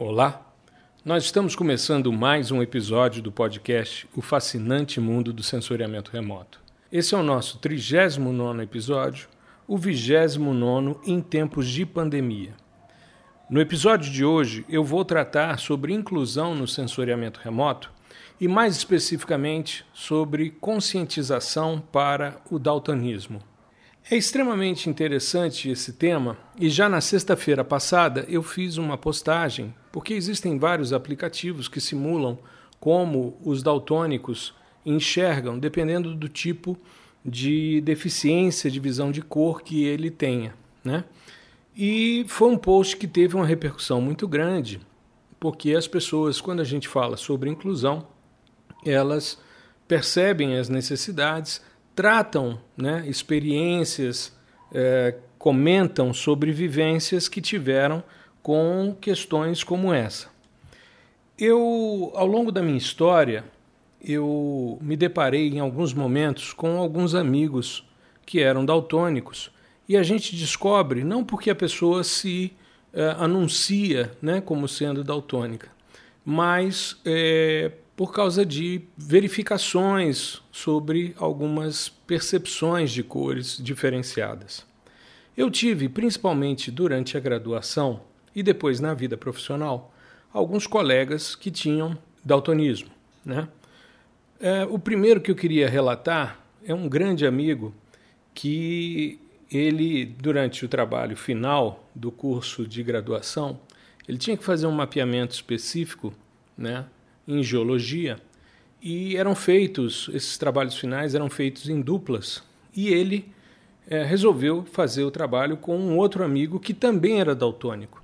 Olá, nós estamos começando mais um episódio do podcast O Fascinante Mundo do Sensoriamento Remoto. Esse é o nosso 39 episódio, o 29 em tempos de pandemia. No episódio de hoje, eu vou tratar sobre inclusão no sensoriamento remoto e, mais especificamente, sobre conscientização para o daltonismo. É extremamente interessante esse tema e já na sexta-feira passada eu fiz uma postagem, porque existem vários aplicativos que simulam como os daltônicos enxergam, dependendo do tipo de deficiência de visão de cor que ele tenha. Né? E foi um post que teve uma repercussão muito grande, porque as pessoas, quando a gente fala sobre inclusão, elas percebem as necessidades, tratam né, experiências, é, comentam sobre vivências que tiveram com questões como essa. Eu, ao longo da minha história, eu me deparei em alguns momentos com alguns amigos que eram daltônicos e a gente descobre não porque a pessoa se é, anuncia né, como sendo daltônica, mas é, por causa de verificações sobre algumas percepções de cores diferenciadas. Eu tive, principalmente durante a graduação e depois na vida profissional, alguns colegas que tinham daltonismo. Né? É, o primeiro que eu queria relatar é um grande amigo que ele, durante o trabalho final do curso de graduação, ele tinha que fazer um mapeamento específico né, em geologia e eram feitos, esses trabalhos finais eram feitos em duplas e ele é, resolveu fazer o trabalho com um outro amigo que também era daltônico.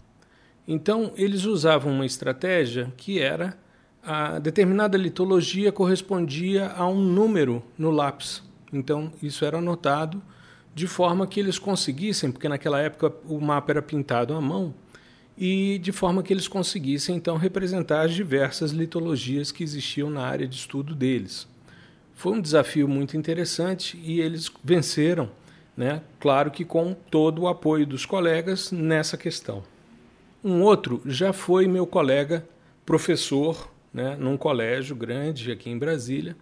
Então eles usavam uma estratégia que era a determinada litologia correspondia a um número no lápis. Então isso era anotado de forma que eles conseguissem, porque naquela época o mapa era pintado à mão, e de forma que eles conseguissem então representar as diversas litologias que existiam na área de estudo deles. Foi um desafio muito interessante e eles venceram, né? claro que com todo o apoio dos colegas nessa questão. Um outro já foi meu colega professor né, num colégio grande aqui em Brasília,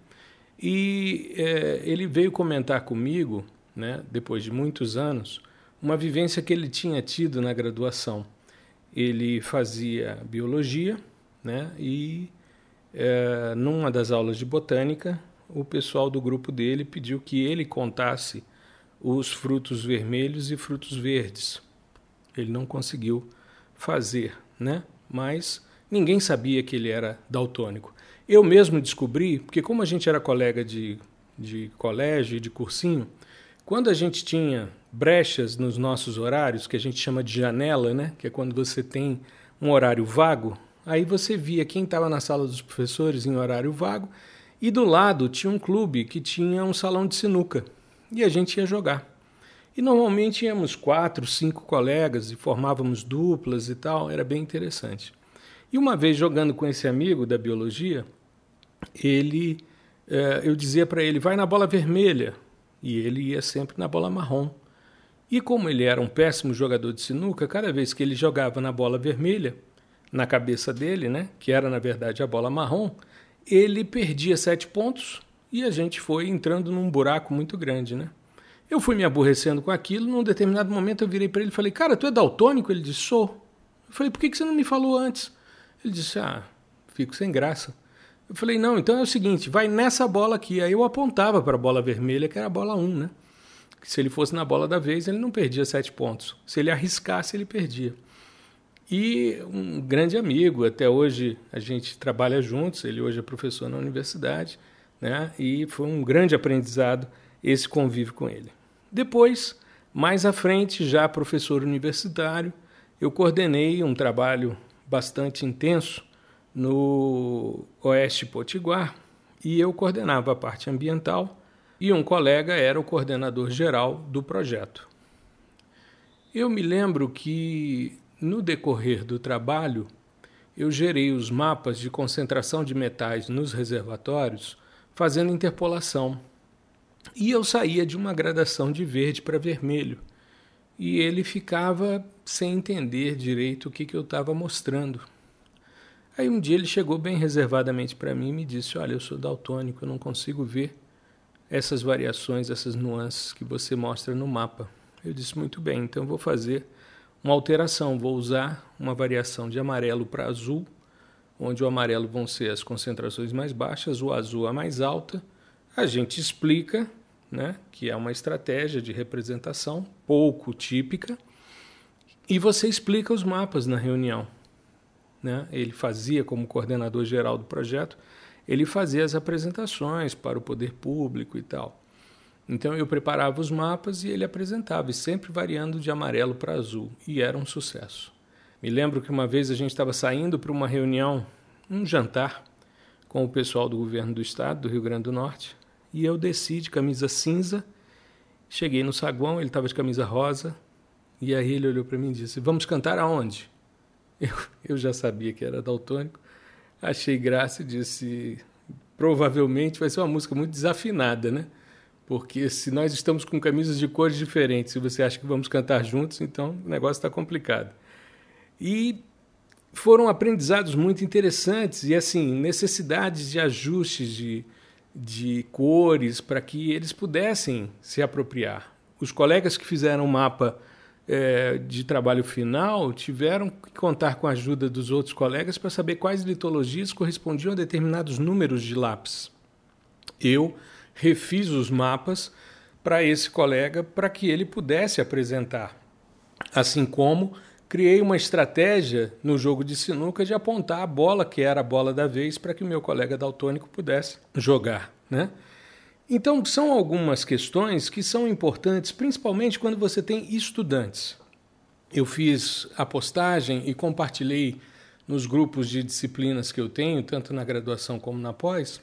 e é, ele veio comentar comigo, né, depois de muitos anos, uma vivência que ele tinha tido na graduação ele fazia biologia, né? E é, numa das aulas de botânica, o pessoal do grupo dele pediu que ele contasse os frutos vermelhos e frutos verdes. Ele não conseguiu fazer, né? Mas ninguém sabia que ele era daltônico. Eu mesmo descobri, porque como a gente era colega de, de colégio e de cursinho, quando a gente tinha brechas nos nossos horários, que a gente chama de janela, né? que é quando você tem um horário vago, aí você via quem estava na sala dos professores em horário vago, e do lado tinha um clube que tinha um salão de sinuca, e a gente ia jogar. E normalmente íamos quatro, cinco colegas e formávamos duplas e tal, era bem interessante. E uma vez jogando com esse amigo da biologia, ele, eh, eu dizia para ele, vai na bola vermelha, e ele ia sempre na bola marrom. E como ele era um péssimo jogador de sinuca, cada vez que ele jogava na bola vermelha, na cabeça dele, né, que era na verdade a bola marrom, ele perdia sete pontos e a gente foi entrando num buraco muito grande, né? Eu fui me aborrecendo com aquilo, num determinado momento eu virei para ele e falei, cara, tu é daltônico? Ele disse, sou. Eu falei, por que você não me falou antes? Ele disse, ah, fico sem graça. Eu falei, não, então é o seguinte, vai nessa bola aqui. Aí eu apontava para a bola vermelha, que era a bola 1, né? Se ele fosse na bola da vez, ele não perdia sete pontos. Se ele arriscasse, ele perdia. E um grande amigo, até hoje a gente trabalha juntos, ele hoje é professor na universidade, né? E foi um grande aprendizado esse convívio com ele. Depois, mais à frente, já professor universitário, eu coordenei um trabalho bastante intenso no Oeste Potiguar e eu coordenava a parte ambiental e um colega era o coordenador geral do projeto. Eu me lembro que no decorrer do trabalho eu gerei os mapas de concentração de metais nos reservatórios fazendo interpolação. E eu saía de uma gradação de verde para vermelho. E ele ficava sem entender direito o que, que eu estava mostrando. Aí um dia ele chegou bem reservadamente para mim e me disse: Olha, eu sou daltônico, eu não consigo ver essas variações, essas nuances que você mostra no mapa. Eu disse: Muito bem, então vou fazer uma alteração, vou usar uma variação de amarelo para azul, onde o amarelo vão ser as concentrações mais baixas, o azul a mais alta. A gente explica né, que é uma estratégia de representação pouco típica, e você explica os mapas na reunião né? ele fazia como coordenador geral do projeto, ele fazia as apresentações para o poder público e tal. Então eu preparava os mapas e ele apresentava, sempre variando de amarelo para azul, e era um sucesso. Me lembro que uma vez a gente estava saindo para uma reunião, um jantar, com o pessoal do governo do estado, do Rio Grande do Norte, e eu desci de camisa cinza, cheguei no saguão, ele estava de camisa rosa, e aí ele olhou para mim e disse: Vamos cantar aonde? Eu, eu já sabia que era daltônico, achei graça e disse: provavelmente vai ser uma música muito desafinada, né? Porque se nós estamos com camisas de cores diferentes e você acha que vamos cantar juntos, então o negócio está complicado. E foram aprendizados muito interessantes e assim necessidades de ajustes de, de cores para que eles pudessem se apropriar. Os colegas que fizeram o mapa é, de trabalho final tiveram que contar com a ajuda dos outros colegas para saber quais litologias correspondiam a determinados números de lápis. Eu refiz os mapas para esse colega para que ele pudesse apresentar. Assim como criei uma estratégia no jogo de sinuca de apontar a bola que era a bola da vez para que o meu colega daltônico pudesse jogar, né? Então, são algumas questões que são importantes, principalmente quando você tem estudantes. Eu fiz a postagem e compartilhei nos grupos de disciplinas que eu tenho, tanto na graduação como na pós,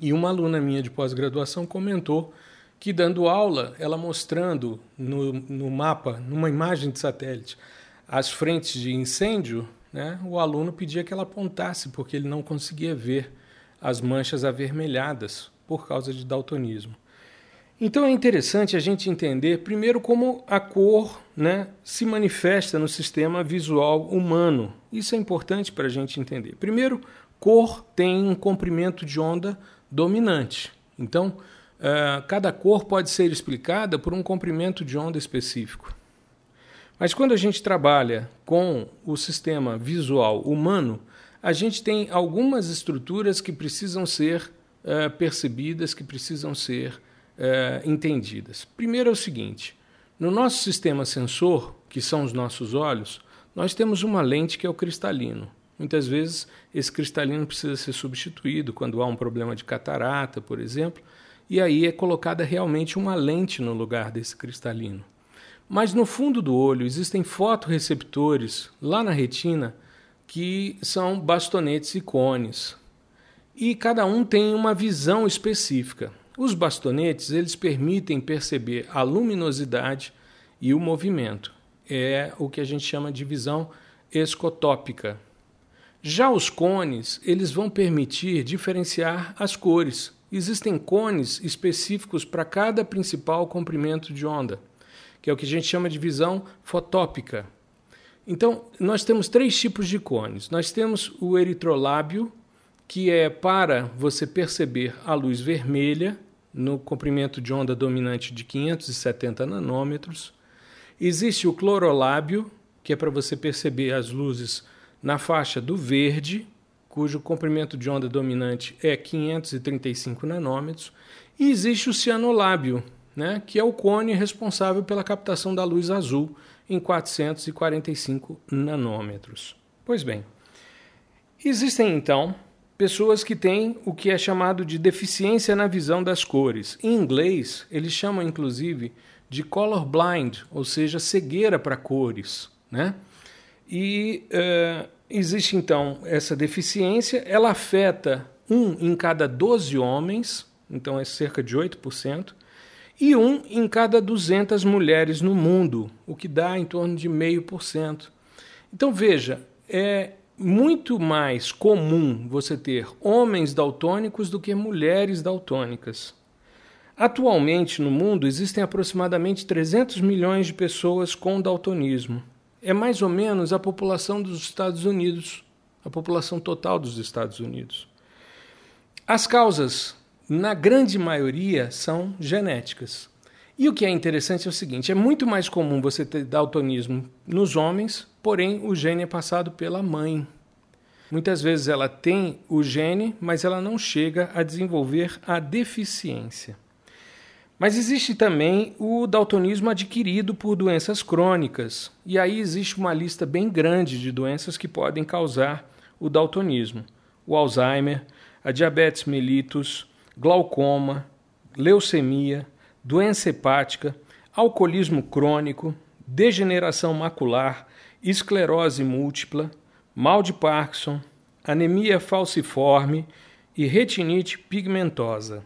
e uma aluna minha de pós-graduação comentou que, dando aula, ela mostrando no, no mapa, numa imagem de satélite, as frentes de incêndio, né, o aluno pedia que ela apontasse, porque ele não conseguia ver as manchas avermelhadas por causa de daltonismo. Então é interessante a gente entender, primeiro, como a cor né, se manifesta no sistema visual humano. Isso é importante para a gente entender. Primeiro, cor tem um comprimento de onda dominante. Então, uh, cada cor pode ser explicada por um comprimento de onda específico. Mas quando a gente trabalha com o sistema visual humano, a gente tem algumas estruturas que precisam ser uh, percebidas, que precisam ser uh, entendidas. Primeiro é o seguinte: no nosso sistema sensor, que são os nossos olhos, nós temos uma lente que é o cristalino. Muitas vezes esse cristalino precisa ser substituído quando há um problema de catarata, por exemplo, e aí é colocada realmente uma lente no lugar desse cristalino. Mas no fundo do olho existem fotoreceptores lá na retina que são bastonetes e cones e cada um tem uma visão específica. Os bastonetes eles permitem perceber a luminosidade e o movimento. É o que a gente chama de visão escotópica. Já os cones, eles vão permitir diferenciar as cores. Existem cones específicos para cada principal comprimento de onda, que é o que a gente chama de visão fotópica. Então, nós temos três tipos de cones. Nós temos o eritrolábio, que é para você perceber a luz vermelha no comprimento de onda dominante de 570 nanômetros. Existe o clorolábio, que é para você perceber as luzes na faixa do verde, cujo comprimento de onda dominante é 535 nanômetros. E existe o cianolábio, né, que é o cone responsável pela captação da luz azul em 445 nanômetros. Pois bem, existem então pessoas que têm o que é chamado de deficiência na visão das cores. Em inglês, eles chamam inclusive de color blind, ou seja, cegueira para cores. Né? E uh, existe então essa deficiência, ela afeta um em cada 12 homens, então é cerca de 8%, e um em cada 200 mulheres no mundo, o que dá em torno de meio por cento. Então veja, é, muito mais comum você ter homens daltônicos do que mulheres daltônicas. Atualmente no mundo existem aproximadamente 300 milhões de pessoas com daltonismo. É mais ou menos a população dos Estados Unidos a população total dos Estados Unidos. As causas, na grande maioria, são genéticas. E o que é interessante é o seguinte: é muito mais comum você ter daltonismo nos homens, porém o gene é passado pela mãe. Muitas vezes ela tem o gene, mas ela não chega a desenvolver a deficiência. Mas existe também o daltonismo adquirido por doenças crônicas, e aí existe uma lista bem grande de doenças que podem causar o daltonismo: o Alzheimer, a diabetes mellitus, glaucoma, leucemia, doença hepática, alcoolismo crônico, degeneração macular, esclerose múltipla, mal de Parkinson, anemia falciforme e retinite pigmentosa.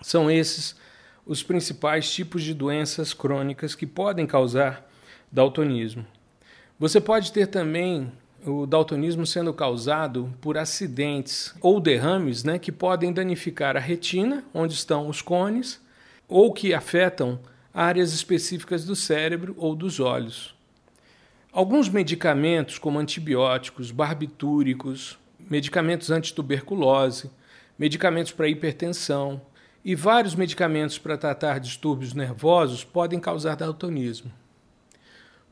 São esses os principais tipos de doenças crônicas que podem causar daltonismo. Você pode ter também o daltonismo sendo causado por acidentes ou derrames né, que podem danificar a retina, onde estão os cones, ou que afetam áreas específicas do cérebro ou dos olhos. Alguns medicamentos, como antibióticos, barbitúricos, medicamentos antituberculose, medicamentos para hipertensão e vários medicamentos para tratar distúrbios nervosos podem causar daltonismo.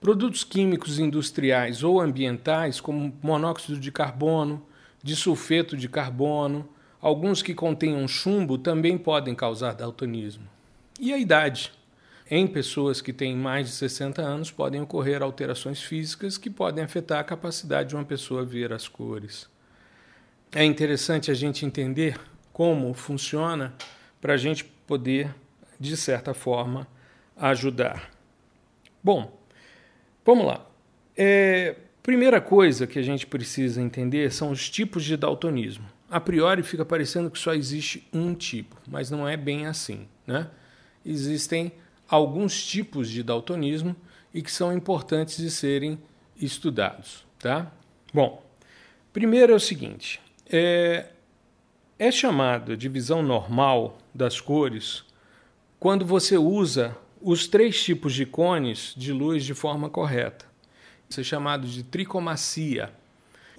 Produtos químicos industriais ou ambientais, como monóxido de carbono, disulfeto de carbono, alguns que contenham chumbo, também podem causar daltonismo. E a idade? Em pessoas que têm mais de 60 anos, podem ocorrer alterações físicas que podem afetar a capacidade de uma pessoa ver as cores. É interessante a gente entender como funciona para a gente poder, de certa forma, ajudar. Bom, vamos lá. É, primeira coisa que a gente precisa entender são os tipos de daltonismo. A priori fica parecendo que só existe um tipo, mas não é bem assim. Né? Existem alguns tipos de daltonismo e que são importantes de serem estudados. Tá? Bom, primeiro é o seguinte: é, é chamado de visão normal das cores quando você usa os três tipos de cones de luz de forma correta. Isso é chamado de tricomacia.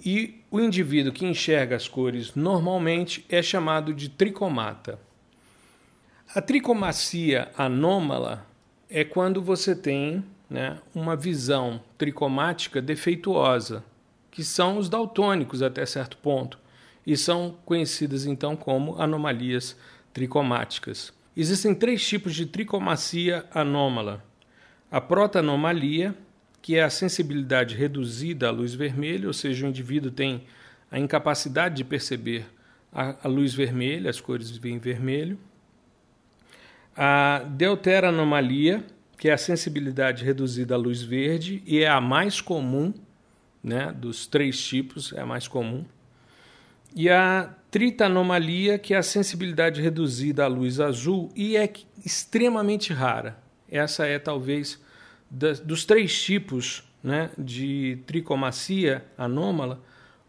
E o indivíduo que enxerga as cores normalmente é chamado de tricomata. A tricomacia anômala é quando você tem né, uma visão tricomática defeituosa, que são os daltônicos até certo ponto, e são conhecidas então como anomalias tricomáticas. Existem três tipos de tricomacia anômala: a protanomalia, que é a sensibilidade reduzida à luz vermelha, ou seja, o indivíduo tem a incapacidade de perceber a, luz vermelha, as cores vêm vermelho a deuteranomalia, que é a sensibilidade reduzida à luz verde e é a mais comum, né, dos três tipos, é a mais comum. E a tritanomalia, que é a sensibilidade reduzida à luz azul e é extremamente rara. Essa é talvez da, dos três tipos né, de tricomacia anômala,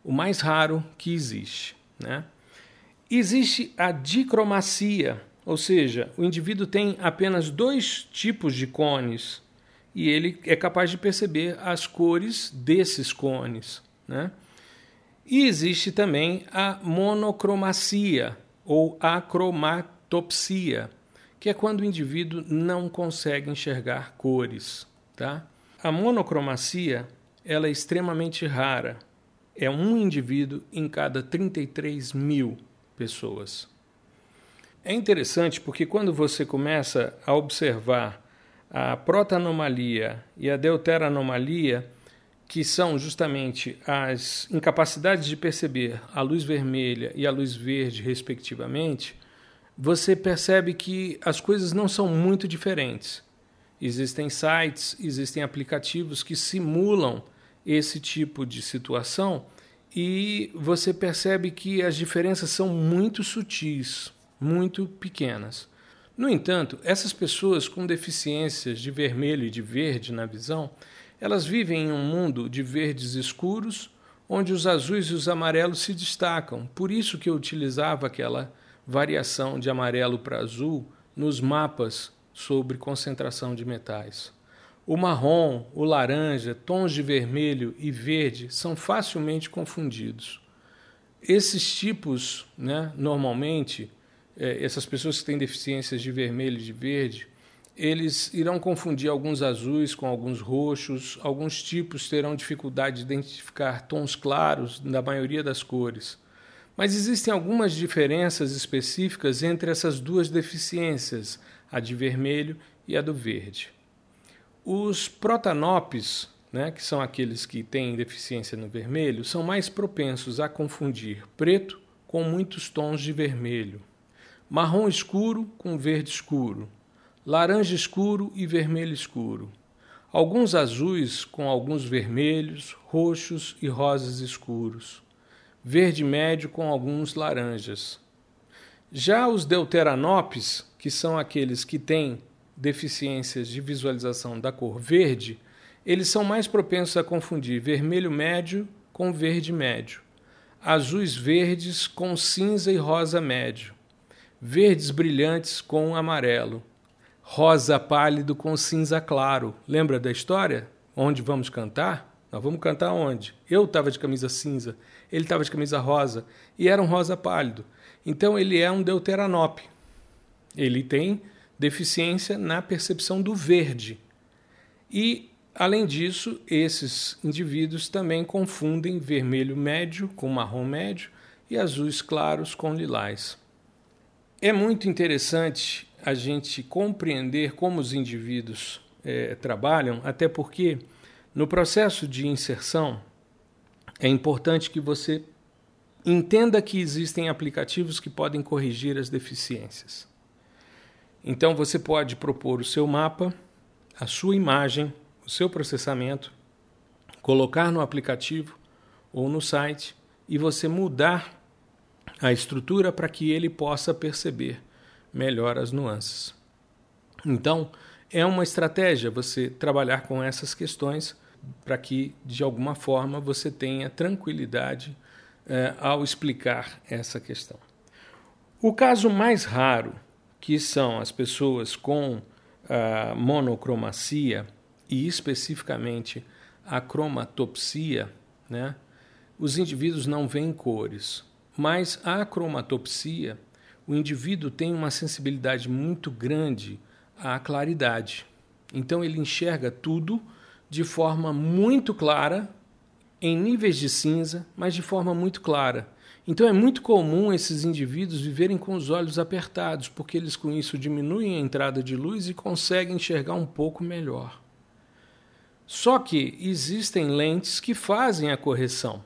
o mais raro que existe. Né? Existe a dicromacia, ou seja, o indivíduo tem apenas dois tipos de cones e ele é capaz de perceber as cores desses cones. Né? E existe também a monocromacia ou acromatopsia, que é quando o indivíduo não consegue enxergar cores. Tá? A monocromacia ela é extremamente rara. É um indivíduo em cada 33 mil pessoas. É interessante porque quando você começa a observar a protanomalia e a deuteranomalia, que são justamente as incapacidades de perceber a luz vermelha e a luz verde, respectivamente, você percebe que as coisas não são muito diferentes. Existem sites, existem aplicativos que simulam esse tipo de situação e você percebe que as diferenças são muito sutis muito pequenas. No entanto, essas pessoas com deficiências de vermelho e de verde na visão, elas vivem em um mundo de verdes escuros, onde os azuis e os amarelos se destacam. Por isso que eu utilizava aquela variação de amarelo para azul nos mapas sobre concentração de metais. O marrom, o laranja, tons de vermelho e verde são facilmente confundidos. Esses tipos, né, normalmente, essas pessoas que têm deficiências de vermelho e de verde, eles irão confundir alguns azuis com alguns roxos, alguns tipos terão dificuldade de identificar tons claros na maioria das cores. Mas existem algumas diferenças específicas entre essas duas deficiências, a de vermelho e a do verde. Os protanopes, né, que são aqueles que têm deficiência no vermelho, são mais propensos a confundir preto com muitos tons de vermelho, marrom escuro com verde escuro, laranja escuro e vermelho escuro, alguns azuis com alguns vermelhos, roxos e rosas escuros, verde médio com alguns laranjas. Já os deuteranopes, que são aqueles que têm deficiências de visualização da cor verde, eles são mais propensos a confundir vermelho médio com verde médio, azuis verdes com cinza e rosa médio, verdes brilhantes com amarelo, rosa pálido com cinza claro. Lembra da história? Onde vamos cantar? Nós vamos cantar onde? Eu estava de camisa cinza, ele estava de camisa rosa e era um rosa pálido. Então ele é um deuteranope. Ele tem deficiência na percepção do verde. E, além disso, esses indivíduos também confundem vermelho médio com marrom médio e azuis claros com lilás. É muito interessante a gente compreender como os indivíduos é, trabalham, até porque no processo de inserção é importante que você entenda que existem aplicativos que podem corrigir as deficiências. Então você pode propor o seu mapa, a sua imagem, o seu processamento, colocar no aplicativo ou no site e você mudar a estrutura para que ele possa perceber melhor as nuances. Então, é uma estratégia você trabalhar com essas questões para que, de alguma forma, você tenha tranquilidade eh, ao explicar essa questão. O caso mais raro que são as pessoas com a monocromacia e especificamente a cromatopsia, né? Os indivíduos não veem cores, mas a cromatopsia, o indivíduo tem uma sensibilidade muito grande à claridade. Então ele enxerga tudo de forma muito clara, em níveis de cinza, mas de forma muito clara. Então é muito comum esses indivíduos viverem com os olhos apertados, porque eles com isso diminuem a entrada de luz e conseguem enxergar um pouco melhor. Só que existem lentes que fazem a correção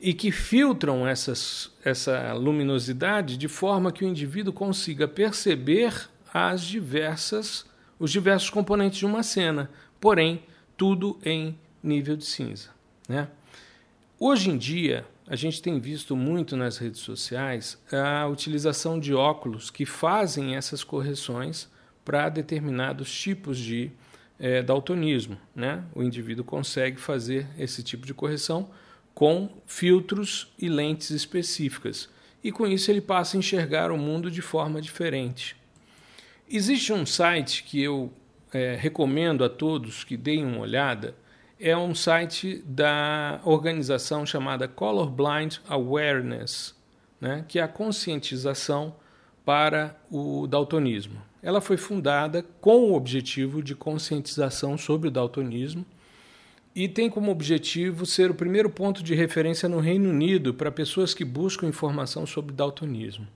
e que filtram essas, essa luminosidade de forma que o indivíduo consiga perceber as diversas, os diversos componentes de uma cena, porém tudo em nível de cinza. Né? Hoje em dia, a gente tem visto muito nas redes sociais a utilização de óculos que fazem essas correções para determinados tipos de é, daltonismo. Né? O indivíduo consegue fazer esse tipo de correção com filtros e lentes específicas. E com isso ele passa a enxergar o mundo de forma diferente. Existe um site que eu é, recomendo a todos que deem uma olhada, é um site da organização chamada Colorblind Awareness, né, que é a conscientização para o daltonismo. Ela foi fundada com o objetivo de conscientização sobre o daltonismo e tem como objetivo ser o primeiro ponto de referência no Reino Unido para pessoas que buscam informação sobre daltonismo.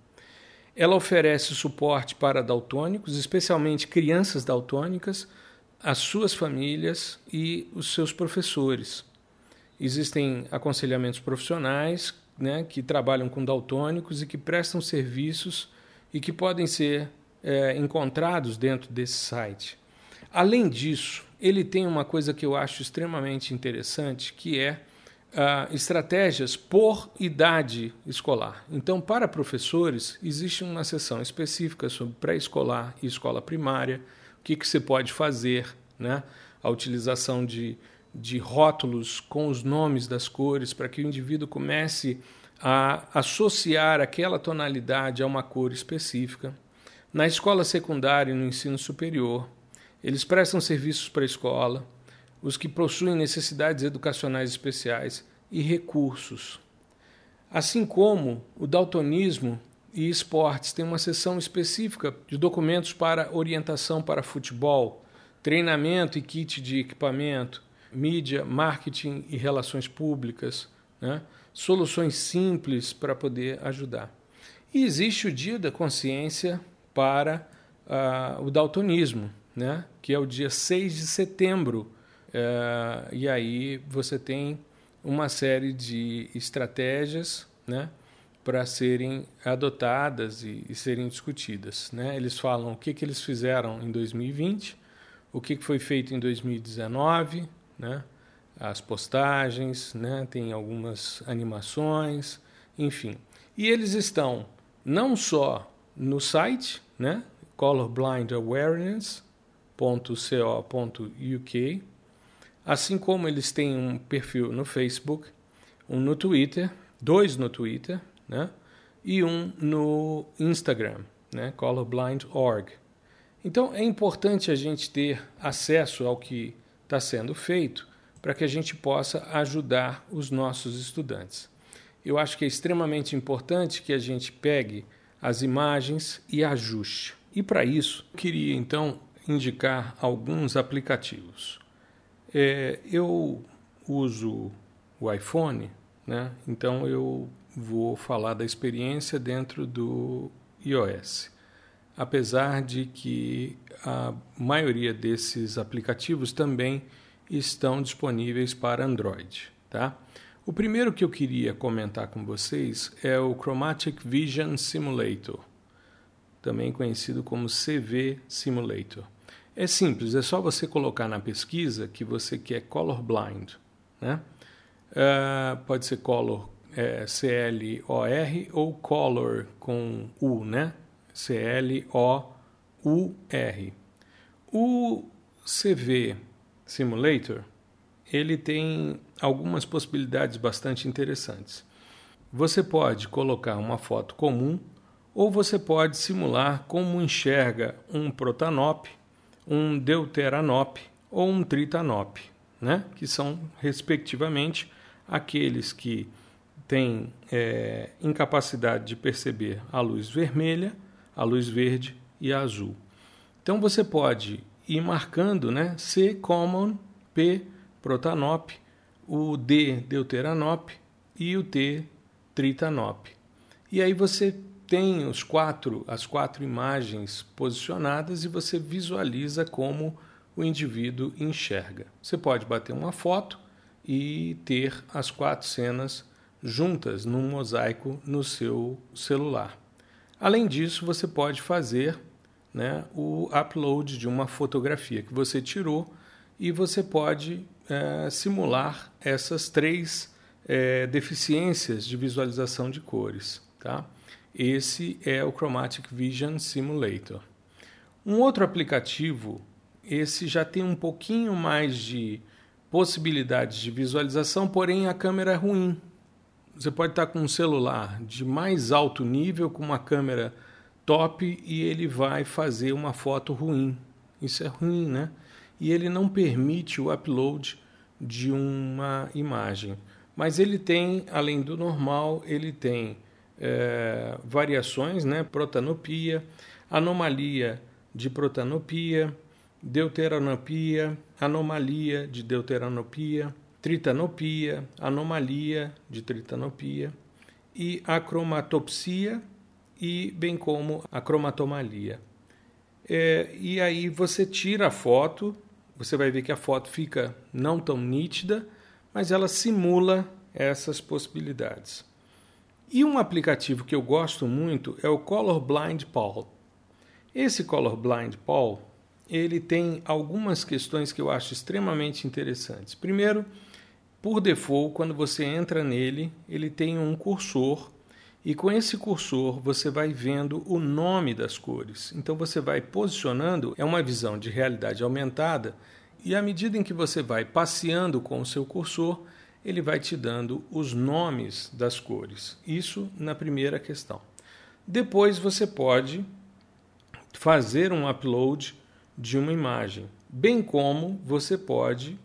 Ela oferece suporte para daltônicos, especialmente crianças daltônicas, as suas famílias e os seus professores. Existem aconselhamentos profissionais né, que trabalham com daltônicos e que prestam serviços e que podem ser é, encontrados dentro desse site. Além disso, ele tem uma coisa que eu acho extremamente interessante, que é uh, estratégias por idade escolar. Então, para professores, existe uma seção específica sobre pré-escolar e escola primária que, que você pode fazer, né? a utilização de, de rótulos com os nomes das cores para que o indivíduo comece a associar aquela tonalidade a uma cor específica. Na escola secundária e no ensino superior, Eles prestam serviços para a escola, os que possuem necessidades educacionais especiais e recursos. Assim como o daltonismo e esportes tem uma seção específica de documentos para orientação para futebol, treinamento e kit de equipamento, mídia, marketing e relações públicas, né? soluções simples para poder ajudar. E existe o Dia da Consciência para uh, o daltonismo, né? que é o dia 6 de setembro. Uh, e aí você tem uma série de estratégias né? para serem adotadas e, e, serem discutidas. Né? Eles falam o que, que eles fizeram em 2020, o que, que foi feito em 2019, né? as postagens, né? tem algumas animações, enfim. E eles estão não só no site, né? colorblindawareness.co.uk, assim como eles têm um perfil no Facebook, um no Twitter, dois no Twitter, né? e um no Instagram, né? colorblind.org. Então é importante a gente ter acesso ao que está sendo feito para que a gente possa ajudar os nossos estudantes. Eu acho que é extremamente importante que a gente pegue as imagens e ajuste. E para isso, eu queria então indicar alguns aplicativos. É, eu uso o iPhone, né? então eu vou falar da experiência dentro do iOS. Apesar de que a maioria desses aplicativos também estão disponíveis para Android. Tá? O primeiro que eu queria comentar com vocês é o Chromatic Vision Simulator, também conhecido como CV Simulator. É simples, é só você colocar na pesquisa que você quer colorblind. Né? Uh, pode ser color é, C-L-O-R ou color com U, né? C-L-O-U-R. O CV Simulator, ele tem algumas possibilidades bastante interessantes. Você pode colocar uma foto comum ou você pode simular como enxerga um protanop, um deuteranop ou um tritanop, né? que são, respectivamente, aqueles que têm é, incapacidade de perceber a luz vermelha, a luz verde e a azul. Então você pode ir marcando né, C common, P protanop, o D deuteranop e o T tritanop. E aí você tem os quatro, as quatro imagens posicionadas e você visualiza como o indivíduo enxerga. Você pode bater uma foto e ter as quatro cenas juntas num mosaico no seu celular. Além disso, você pode fazer né, o upload de uma fotografia que você tirou e você pode é, simular essas três é, deficiências de visualização de cores. Tá? Esse é o Chromatic Vision Simulator. Um outro aplicativo, esse já tem um pouquinho mais de possibilidades de visualização, porém a câmera é ruim. Você pode estar com um celular de mais alto nível, com uma câmera top e ele vai fazer uma foto ruim. Isso é ruim, né? E ele não permite o upload de uma imagem. Mas ele tem, além do normal, ele tem é, variações, né? Protanopia, anomalia de protanopia, deuteranopia, anomalia de deuteranopia, tritanopia, anomalia de tritanopia e acromatopsia e bem como a cromatomalia. É, e aí você tira a foto, você vai ver que a foto fica não tão nítida, mas ela simula essas possibilidades. E um aplicativo que eu gosto muito é o Colorblind Paul. Esse Colorblind Paul, ele tem algumas questões que eu acho extremamente interessantes. Primeiro, por default, quando você entra nele, ele tem um cursor e com esse cursor você vai vendo o nome das cores. Então você vai posicionando, é uma visão de realidade aumentada, e à medida em que você vai passeando com o seu cursor, ele vai te dando os nomes das cores. Isso na primeira questão. Depois você pode fazer um upload de uma imagem, bem como você pode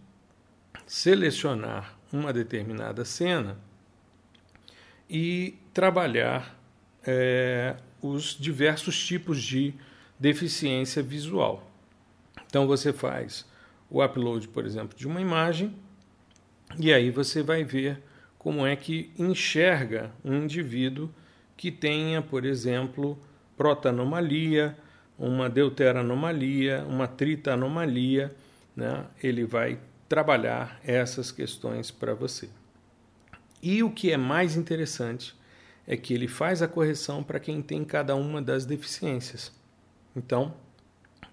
selecionar uma determinada cena e trabalhar é, os diversos tipos de deficiência visual. Então você faz o upload, por exemplo, de uma imagem e aí você vai ver como é que enxerga um indivíduo que tenha, por exemplo, protanomalia, uma deuteranomalia, uma tritanomalia, né? ele vai trabalhar essas questões para você. E o que é mais interessante é que ele faz a correção para quem tem cada uma das deficiências. Então,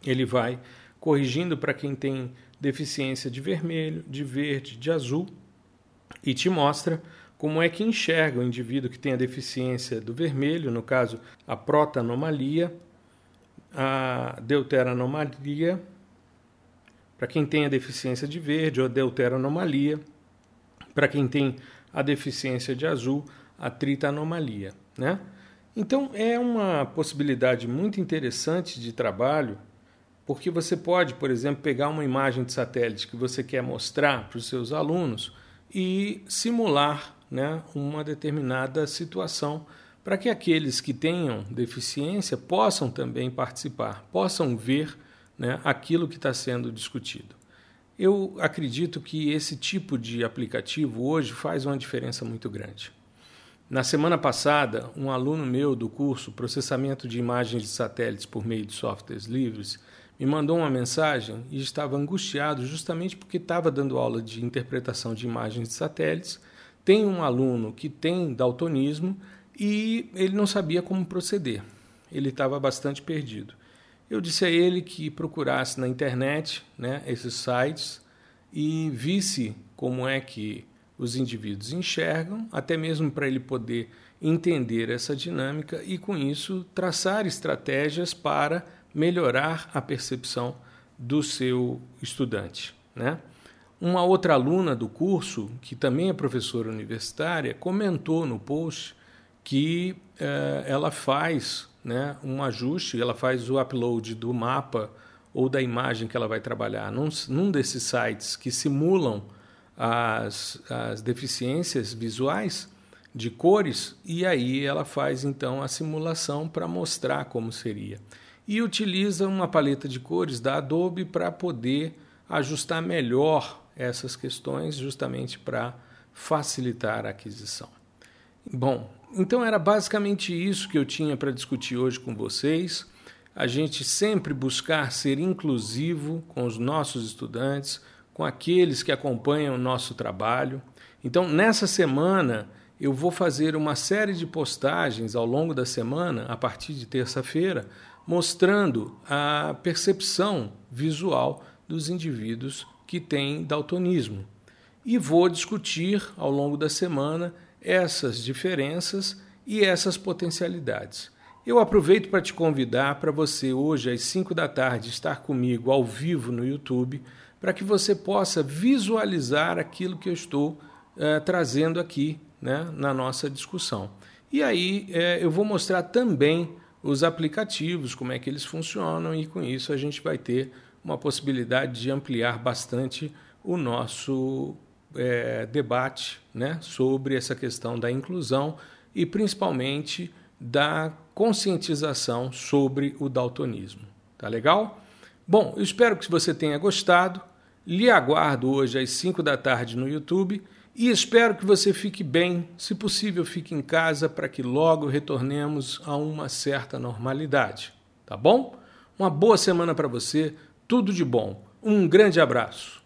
ele vai corrigindo para quem tem deficiência de vermelho, de verde, de azul e te mostra como é que enxerga o indivíduo que tem a deficiência do vermelho, no caso, a protanomalia, a deuteranomalia, para quem tem a deficiência de verde, ou a deuteranomalia, para quem tem a deficiência de azul, a tritanomalia, né? Então é uma possibilidade muito interessante de trabalho, porque você pode, por exemplo, pegar uma imagem de satélite que você quer mostrar para os seus alunos e simular né, uma determinada situação para que aqueles que tenham deficiência possam também participar, possam ver né, aquilo que está sendo discutido. Eu acredito que esse tipo de aplicativo hoje faz uma diferença muito grande. Na semana passada, um aluno meu do curso Processamento de Imagens de Satélites por meio de softwares livres me mandou uma mensagem e estava angustiado justamente porque estava dando aula de interpretação de imagens de satélites. Tem um aluno que tem daltonismo e ele não sabia como proceder. Ele estava bastante perdido. Eu disse a ele que procurasse na internet né, esses sites e visse como é que os indivíduos enxergam, até mesmo para ele poder entender essa dinâmica e, com isso, traçar estratégias para melhorar a percepção do seu estudante. Né? Uma outra aluna do curso, que também é professora universitária, comentou no post que eh, ela faz né, um ajuste, ela faz o upload do mapa ou da imagem que ela vai trabalhar num, num desses sites que simulam as, as deficiências visuais de cores e aí ela faz então a simulação para mostrar como seria e utiliza uma paleta de cores da Adobe para poder ajustar melhor essas questões, justamente para facilitar a aquisição. Bom, então era basicamente isso que eu tinha para discutir hoje com vocês. A gente sempre buscar ser inclusivo com os nossos estudantes, com aqueles que acompanham o nosso trabalho. Então, nessa semana, eu vou fazer uma série de postagens ao longo da semana, a partir de terça-feira, mostrando a percepção visual dos indivíduos que têm daltonismo. E vou discutir ao longo da semana essas diferenças e essas potencialidades. Eu aproveito para te convidar para você hoje às 5 da tarde estar comigo ao vivo no YouTube, para que você possa visualizar aquilo que eu estou eh, trazendo aqui né, na nossa discussão. E aí eh, eu vou mostrar também os aplicativos, como é que eles funcionam, e com isso a gente vai ter uma possibilidade de ampliar bastante o nosso é, debate né, sobre essa questão da inclusão e principalmente da conscientização sobre o daltonismo. Tá legal? Bom, eu espero que você tenha gostado. Lhe aguardo hoje às 5 da tarde no YouTube e espero que você fique bem, se possível, fique em casa para que logo retornemos a uma certa normalidade. Tá bom? Uma boa semana para você, tudo de bom. Um grande abraço.